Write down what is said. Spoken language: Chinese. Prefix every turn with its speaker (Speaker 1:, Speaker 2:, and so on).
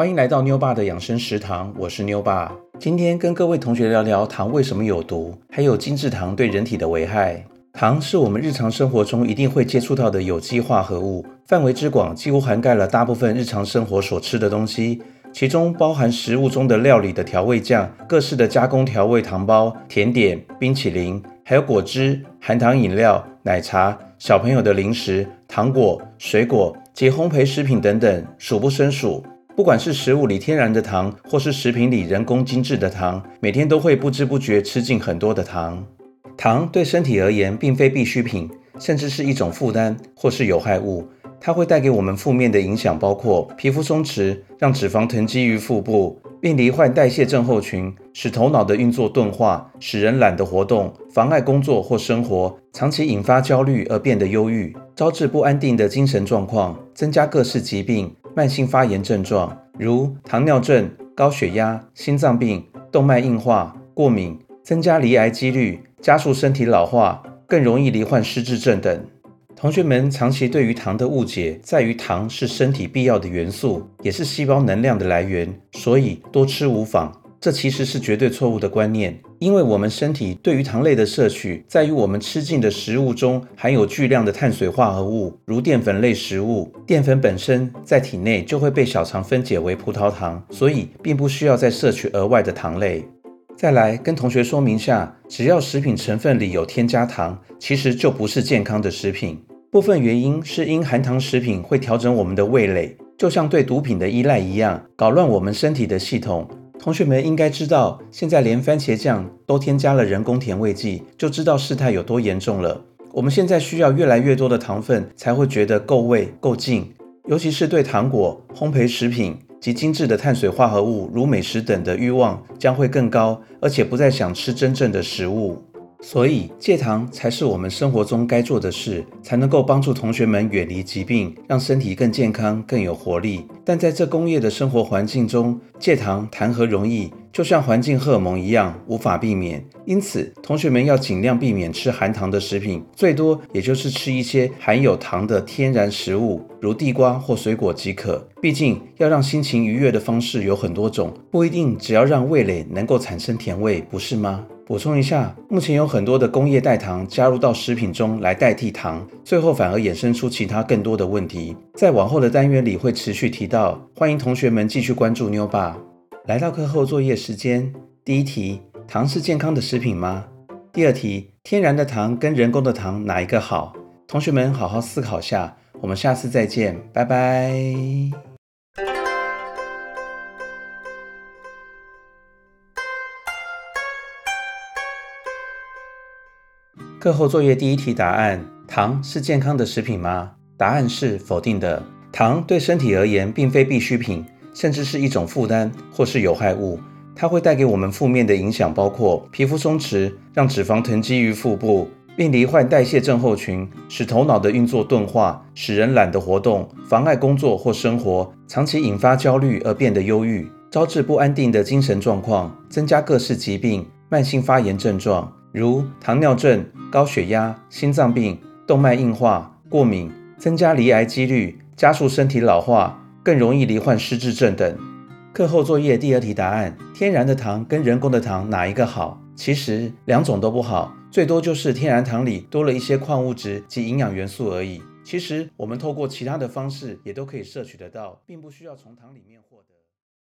Speaker 1: 欢迎来到妞爸的养生食堂，我是妞爸。今天跟各位同学聊聊糖为什么有毒，还有精制糖对人体的危害。糖是我们日常生活中一定会接触到的有机化合物，范围之广，几乎涵盖了大部分日常生活所吃的东西，其中包含食物中的料理的调味酱、各式的加工调味糖包、甜点、冰淇淋，还有果汁、含糖饮料、奶茶、小朋友的零食、糖果、水果及烘焙食品等等，数不胜数。不管是食物里天然的糖，或是食品里人工精制的糖，每天都会不知不觉吃进很多的糖。糖对身体而言并非必需品，甚至是一种负担或是有害物。它会带给我们负面的影响，包括皮肤松弛，让脂肪囤积于腹部，并罹患代谢症候群，使头脑的运作钝化，使人懒得活动，妨碍工作或生活，长期引发焦虑而变得忧郁，招致不安定的精神状况，增加各式疾病。慢性发炎症状，如糖尿症、高血压、心脏病、动脉硬化、过敏，增加罹癌几率，加速身体老化，更容易罹患失智症等。同学们长期对于糖的误解，在于糖是身体必要的元素，也是细胞能量的来源，所以多吃无妨。这其实是绝对错误的观念，因为我们身体对于糖类的摄取，在于我们吃进的食物中含有巨量的碳水化合物，如淀粉类食物。淀粉本身在体内就会被小肠分解为葡萄糖，所以并不需要再摄取额外的糖类。再来跟同学说明下，只要食品成分里有添加糖，其实就不是健康的食品。部分原因是因含糖食品会调整我们的味蕾，就像对毒品的依赖一样，搞乱我们身体的系统。同学们应该知道，现在连番茄酱都添加了人工甜味剂，就知道事态有多严重了。我们现在需要越来越多的糖分，才会觉得够味够劲。尤其是对糖果、烘焙食品及精致的碳水化合物，如美食等的欲望将会更高，而且不再想吃真正的食物。所以戒糖才是我们生活中该做的事，才能够帮助同学们远离疾病，让身体更健康、更有活力。但在这工业的生活环境中，戒糖谈何容易？就像环境荷尔蒙一样，无法避免。因此，同学们要尽量避免吃含糖的食品，最多也就是吃一些含有糖的天然食物，如地瓜或水果即可。毕竟，要让心情愉悦的方式有很多种，不一定只要让味蕾能够产生甜味，不是吗？补充一下，目前有很多的工业代糖加入到食品中来代替糖，最后反而衍生出其他更多的问题。在往后的单元里会持续提到，欢迎同学们继续关注妞爸。来到课后作业时间，第一题：糖是健康的食品吗？第二题：天然的糖跟人工的糖哪一个好？同学们好好思考下，我们下次再见，拜拜。课后作业第一题答案：糖是健康的食品吗？答案是否定的。糖对身体而言并非必需品，甚至是一种负担或是有害物。它会带给我们负面的影响，包括皮肤松弛，让脂肪囤积于腹部，并罹患代谢症候群，使头脑的运作钝化，使人懒得活动，妨碍工作或生活，长期引发焦虑而变得忧郁，招致不安定的精神状况，增加各式疾病、慢性发炎症状。如糖尿症、高血压、心脏病、动脉硬化、过敏，增加罹癌几率，加速身体老化，更容易罹患失智症等。课后作业第二题答案：天然的糖跟人工的糖哪一个好？其实两种都不好，最多就是天然糖里多了一些矿物质及营养元素而已。其实我们透过其他的方式也都可以摄取得到，并不需要从糖里面获得。